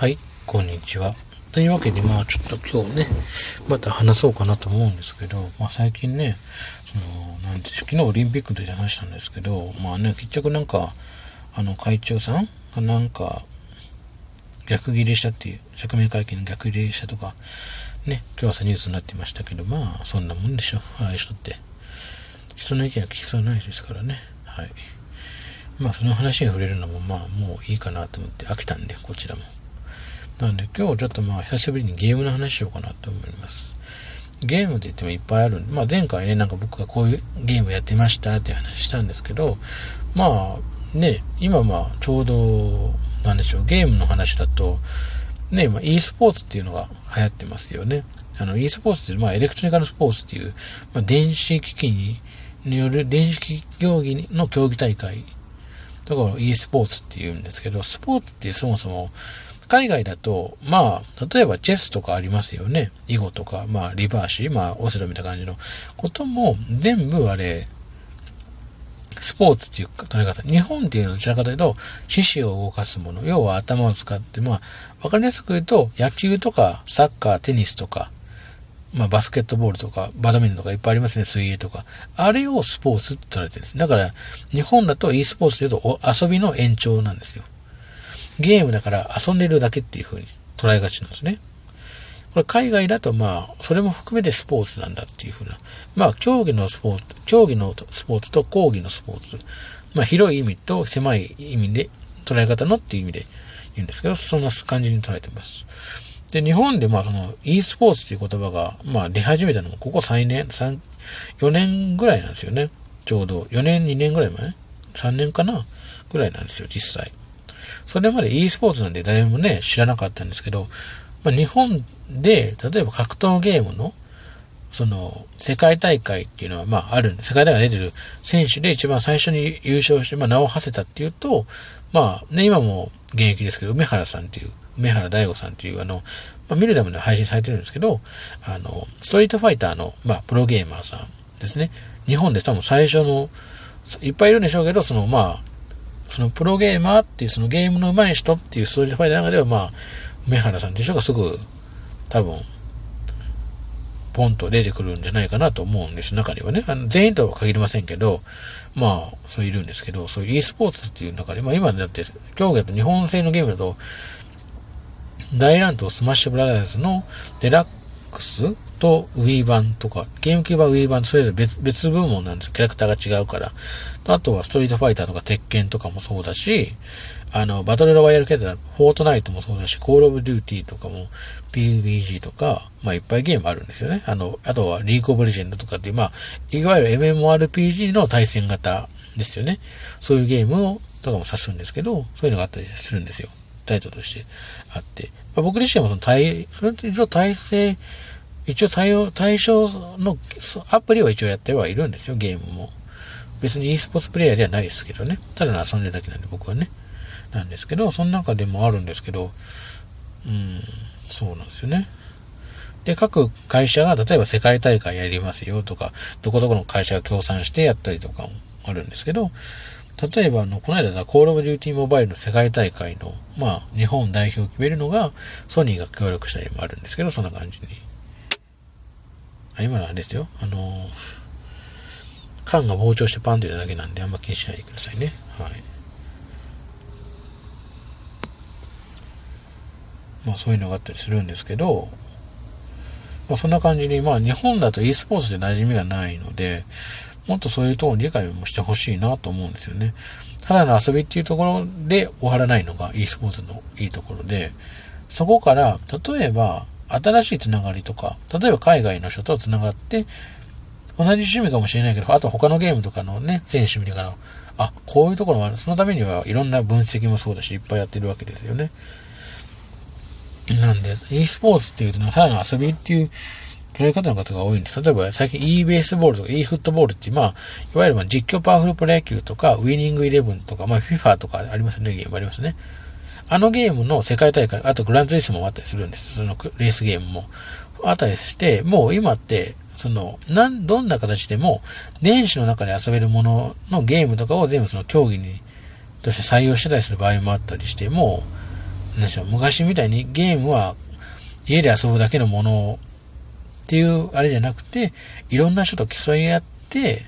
はい、こんにちは。というわけで、まあちょっと今日ね、また話そうかなと思うんですけど、まあ最近ね、その、なんて昨日オリンピックの時話したんですけど、まあね、結局なんか、あの会長さんがなんか、逆ギレしたっていう、釈明会見の逆ギレしたとか、ね、今日朝ニュースになってましたけど、まあそんなもんでしょ、ああいう人って。人の意見は聞きそうないですからね。はい。まあその話に触れるのもまあもういいかなと思って飽きたんで、こちらも。なんで今日ちょっとまあ久しぶりにゲームの話しようかなと思います。ゲームって言ってもいっぱいあるんで、まあ前回ね、なんか僕がこういうゲームやってましたっていう話したんですけど、まあね、今まあちょうど、なんでしょう、ゲームの話だと、ね、ま e スポーツっていうのが流行ってますよね。あの e スポーツって、まあエレクトロニカルスポーツっていう、まあ電子機器による電子機器競技の競技大会だから e スポーツって言うんですけど、スポーツってそもそも海外だと、まあ、例えばチェスとかありますよね。囲碁とか、まあ、リバーシー、まあ、オセロみたいな感じのことも、全部あれ、スポーツっていうか捉え方。日本っていうのはどちらかというと、四肢を動かすもの。要は頭を使って、まあ、わかりやすく言うと、野球とか、サッカー、テニスとか、まあ、バスケットボールとか、バドミントンとかいっぱいありますね、水泳とか。あれをスポーツって言われてるんです。だから、日本だと e スポーツというと遊びの延長なんですよ。ゲームだから遊んでるだけっていう風に捉えがちなんですね。これ海外だとまあ、それも含めてスポーツなんだっていう風な。まあ、競技のスポーツ、競技のスポーツと講義のスポーツ。まあ、広い意味と狭い意味で、捉え方のっていう意味で言うんですけど、そんな感じに捉えてます。で、日本でまあ、その e スポーツっていう言葉が、まあ、出始めたのも、ここ3年、3、4年ぐらいなんですよね。ちょうど、4年、2年ぐらい前 ?3 年かな？ぐらいなんですよ、実際。それまで e スポーツなんで誰もね、知らなかったんですけど、まあ、日本で、例えば格闘ゲームの、その、世界大会っていうのは、まあ、あるんで、世界大会出てる選手で一番最初に優勝して、まあ、名を馳せたっていうと、まあ、ね、今も現役ですけど、梅原さんっていう、梅原大吾さんっていう、あの、まあ、見るために配信されてるんですけど、あの、ストリートファイターの、まあ、プロゲーマーさんですね。日本で多分最初の、いっぱいいるんでしょうけど、その、まあ、そのプロゲーマーっていうそのゲームの上手い人っていうストーリーファイの中ではまあ、梅原さんっていう人がすぐ多分、ポンと出てくるんじゃないかなと思うんです。中にはね。あの全員とは限りませんけど、まあ、そういるんですけど、そういう e スポーツっていう中で、まあ今だって、競技だと日本製のゲームだと、大乱闘スマッシュブラザーズのデラッと Wii 版とか、ゲームキューバー Wii 版それぞれ別別部門なんですよ。キャラクターが違うから。あとはストリートファイターとか鉄拳とかもそうだし、あの、バトルロワイヤル系でフォートナイトもそうだし、コールオブデューティーとかも PUBG とか、まあいっぱいゲームあるんですよね。あの、あとは League of Legends とかっていう、まあ、いわゆる MMORPG の対戦型ですよね。そういうゲームを、とかも指すんですけど、そういうのがあったりするんですよ。タイトルとしてあって。ま、僕自身もその対、それと体制、一応対応、対象のアプリは一応やってはいるんですよ、ゲームも。別に e スポーツプレイヤーではないですけどね。ただの遊んでるだけなんで僕はね。なんですけど、その中でもあるんですけど、うん、そうなんですよね。で、各会社が例えば世界大会やりますよとか、どこどこの会社が協賛してやったりとかもあるんですけど、例えばあの、この間コールオブデューティーモバイルの世界大会の、まあ、日本代表を決めるのが、ソニーが協力したりもあるんですけど、そんな感じにあ今のあれですよ。あの缶が膨張してパンというだけなんで、あんま気にしないでくださいね。はい。まあそういうのがあったりするんですけど、まあそんな感じに、まあ日本だと e スポーツで馴染みがないので、もっとそういうところに理解もしてほしいなと思うんですよね。ただの遊びっていうところで終わらないのが e スポーツのいいところで、そこから、例えば、新しいつながりとか、例えば海外の人とつながって、同じ趣味かもしれないけど、あと他のゲームとかのね、選手見ながら、あ、こういうところもある。そのためにはいろんな分析もそうだし、いっぱいやってるわけですよね。なんで、e スポーツっていうと、ただの遊びっていう捉え方の方が多いんです。例えば、最近 e ベースボールとか e フットボールって、まあ、いわゆるま実況パワフルプロ野球とか、ウィニングイレブンとか、まあ、FIFA とかありますよね、ゲームありますね。あのゲームの世界大会、あとグランツリスもあったりするんです。そのレースゲームも。あったりして、もう今って、その、なん、どんな形でも、電子の中で遊べるもののゲームとかを全部その競技に、として採用してたりする場合もあったりして、もう、何でしょう、昔みたいにゲームは家で遊ぶだけのものっていうあれじゃなくて、いろんな人と競い合って、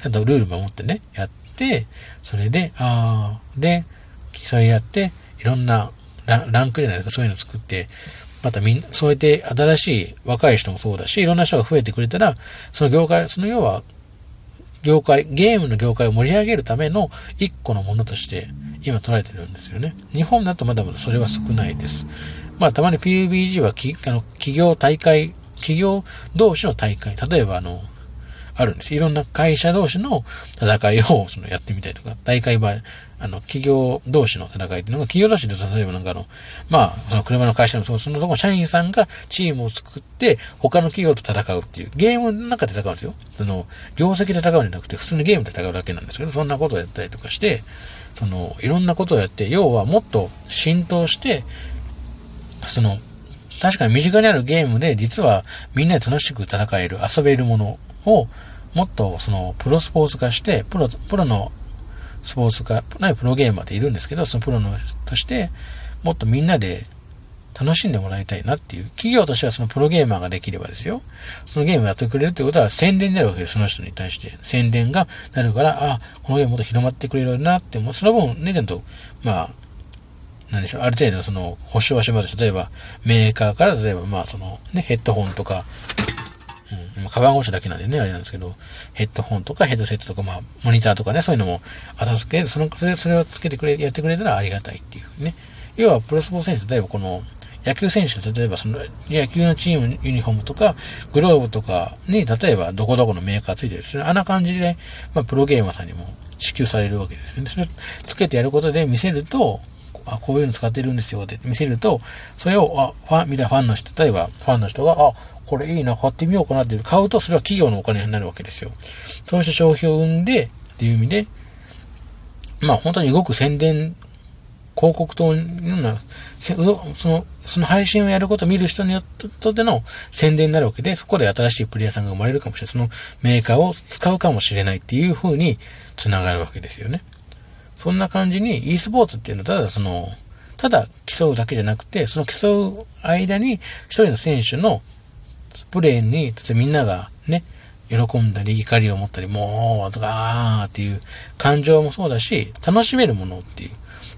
ちゃんとルール守ってね、やって、それで、ああ、で、競い合って、いろんなランクじゃないですか、そういうの作って、またみんな、そうやって新しい若い人もそうだし、いろんな人が増えてくれたら、その業界、その要は、業界、ゲームの業界を盛り上げるための一個のものとして今捉えてるんですよね。日本だとまだまだそれは少ないです。まあたまに PUBG はきあの企業大会、企業同士の大会、例えばあの、あるんです。いろんな会社同士の戦いを そのやってみたりとか、大会場、あの、企業同士の戦いっていうのが、企業同士で例えばなんかあの、まあ、その車の会社のその、そのとこ社員さんがチームを作って、他の企業と戦うっていう、ゲームの中で戦うんですよ。その、業績で戦うんじゃなくて、普通にゲームで戦うだけなんですけど、そんなことをやったりとかして、その、いろんなことをやって、要はもっと浸透して、その、確かに身近にあるゲームで、実はみんなで楽しく戦える、遊べるものを、もっとそのプロスポーツ化して、プロ、プロのスポーツ化、ないプロゲーマーっているんですけど、そのプロのとして、もっとみんなで楽しんでもらいたいなっていう。企業としてはそのプロゲーマーができればですよ。そのゲームをやってくれるってことは宣伝に。なるわけです。その人に。対して。宣伝がなるから、あ、このゲームもっと広まってくれるなって、もうその分ね、ちゃんと、まあ、なんでしょう、ある程度その保証はします。例えば、メーカーから、例えばまあそのね、ヘッドホンとか、うん、カバン越しだけなんでね、あれなんですけど、ヘッドホンとかヘッドセットとか、まあ、モニターとかね、そういうのも、あたすけ、その、それ、をつけてくれ、やってくれたらありがたいっていうね。要は、プロスポーツ選手、例えばこの、野球選手例えばその野球のチームユニフォームとか、グローブとかに、例えばどこどこのメーカーついてるする。あんな感じで、まあ、プロゲーマーさんにも支給されるわけですよね。それをつけてやることで見せると、あ、こういうの使ってるんですよって見せると、それを、あ、ファン、見たファンの人、例えばファンの人が、あ、これいいな、買ってみようかなって買うと、それは企業のお金になるわけですよ。そうした消費を生んで、っていう意味で、まあ本当に動く宣伝、広告等のような、その、その配信をやることを見る人によっての宣伝になるわけで、そこで新しいプレイヤーさんが生まれるかもしれない。そのメーカーを使うかもしれないっていう風に繋がるわけですよね。そんな感じに e スポーツっていうのはただその、ただ競うだけじゃなくて、その競う間に一人の選手のプレーに、例えばみんながね、喜んだり怒りを持ったり、もう、とか、あーっていう感情もそうだし、楽しめるものっていう。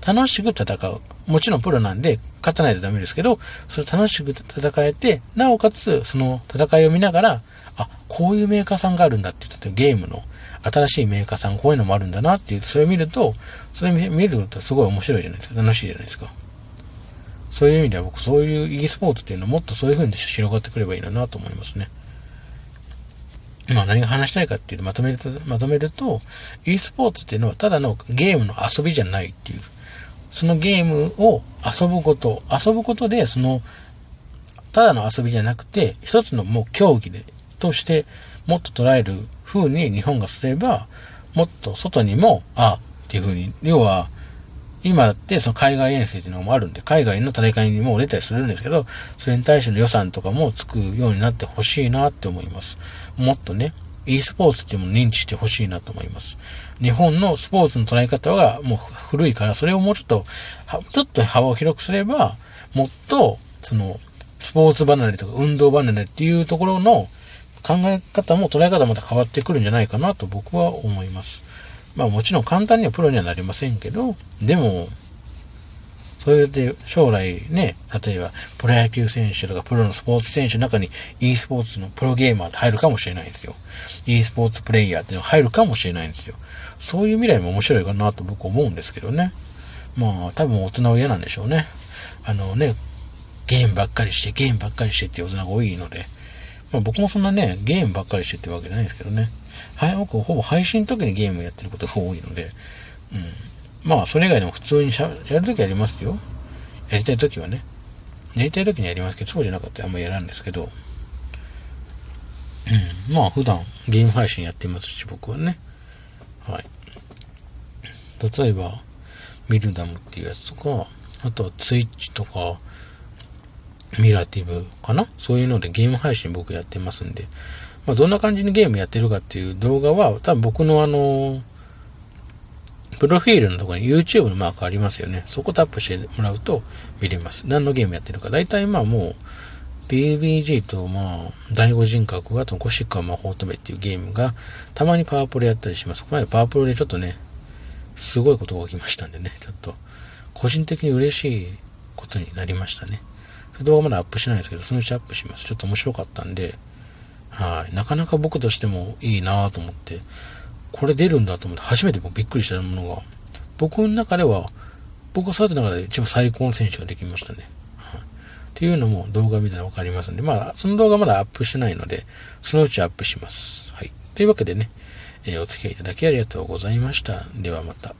楽しく戦う。もちろんプロなんで勝たないとダメですけど、それ楽しく戦えて、なおかつ、その戦いを見ながら、あ、こういうメーカーさんがあるんだって、例えばゲームの新しいメーカーさん、こういうのもあるんだなっていう、それを見ると、それ見るとすごい面白いじゃないですか。楽しいじゃないですか。そういう意味では僕、そういう e スポーツっていうのはもっとそういう風に広がってくればいいなと思いますね。まあ何が話したいかっていうと、まとめると、まとめると、e スポーツっていうのはただのゲームの遊びじゃないっていう。そのゲームを遊ぶこと、遊ぶことで、その、ただの遊びじゃなくて、一つのもう競技で、としてもっと捉える風に日本がすれば、もっと外にも、あっていう風に、要は、今だってその海外遠征っていうのもあるんで、海外の大会にも出たりするんですけど、それに対しての予算とかもつくようになってほしいなって思います。もっとね、e スポーツっていうものを認知してほしいなと思います。日本のスポーツの捉え方がもう古いから、それをもうちょっと、ちょっと幅を広くすれば、もっと、その、スポーツ離れとか運動離れっていうところの考え方も捉え方もまた変わってくるんじゃないかなと僕は思います。まあもちろん簡単にはプロにはなりませんけど、でも、そうやって将来ね、例えばプロ野球選手とかプロのスポーツ選手の中に e スポーツのプロゲーマーって入るかもしれないんですよ。e スポーツプレイヤーっていうの入るかもしれないんですよ。そういう未来も面白いかなと僕は思うんですけどね。まあ多分大人は嫌なんでしょうね。あのね、ゲームばっかりして、ゲームばっかりしてっていう大人が多いので、まあ僕もそんなね、ゲームばっかりしてってわけじゃないですけどね。はい、僕ほぼ配信の時にゲームやってることが多いので、うん。まあ、それ以外でも普通にしゃやるときやりますよ。やりたいときはね。やりたいときにやりますけど、そうじゃなかったらあんまやらんですけど、うん。まあ、普段ゲーム配信やってますし、僕はね。はい。例えば、ミルダムっていうやつとか、あとはツイッチとか、ミラティブかな？そういうのでゲーム配信僕やってますんで、まあ、どんな感じにゲームやってるかっていう動画は、多分僕のあの、プロフィールのところに YouTube のマークありますよね。そこタップしてもらうと見れます。何のゲームやってるか。大体まあもう、BBG とまあ、第五人格がとゴシックは魔法止めっていうゲームが、たまにパワープロやったりします。この間パワープロでちょっとね、すごいことが起きましたんでね、ちょっと、個人的に嬉しいことになりましたね。動画まだアップしてないですけど、そのうちアップします。ちょっと面白かったんで、はい。なかなか僕としてもいいなと思って、これ出るんだと思って初めてびっくりしたものが、僕の中では、僕が育てた中で一番最高の選手ができましたね。はい、っていうのも動画見たらわかりますんで、まあ、その動画まだアップしてないので、そのうちアップします。はい。というわけでね、えー、お付き合いいただきありがとうございました。ではまた。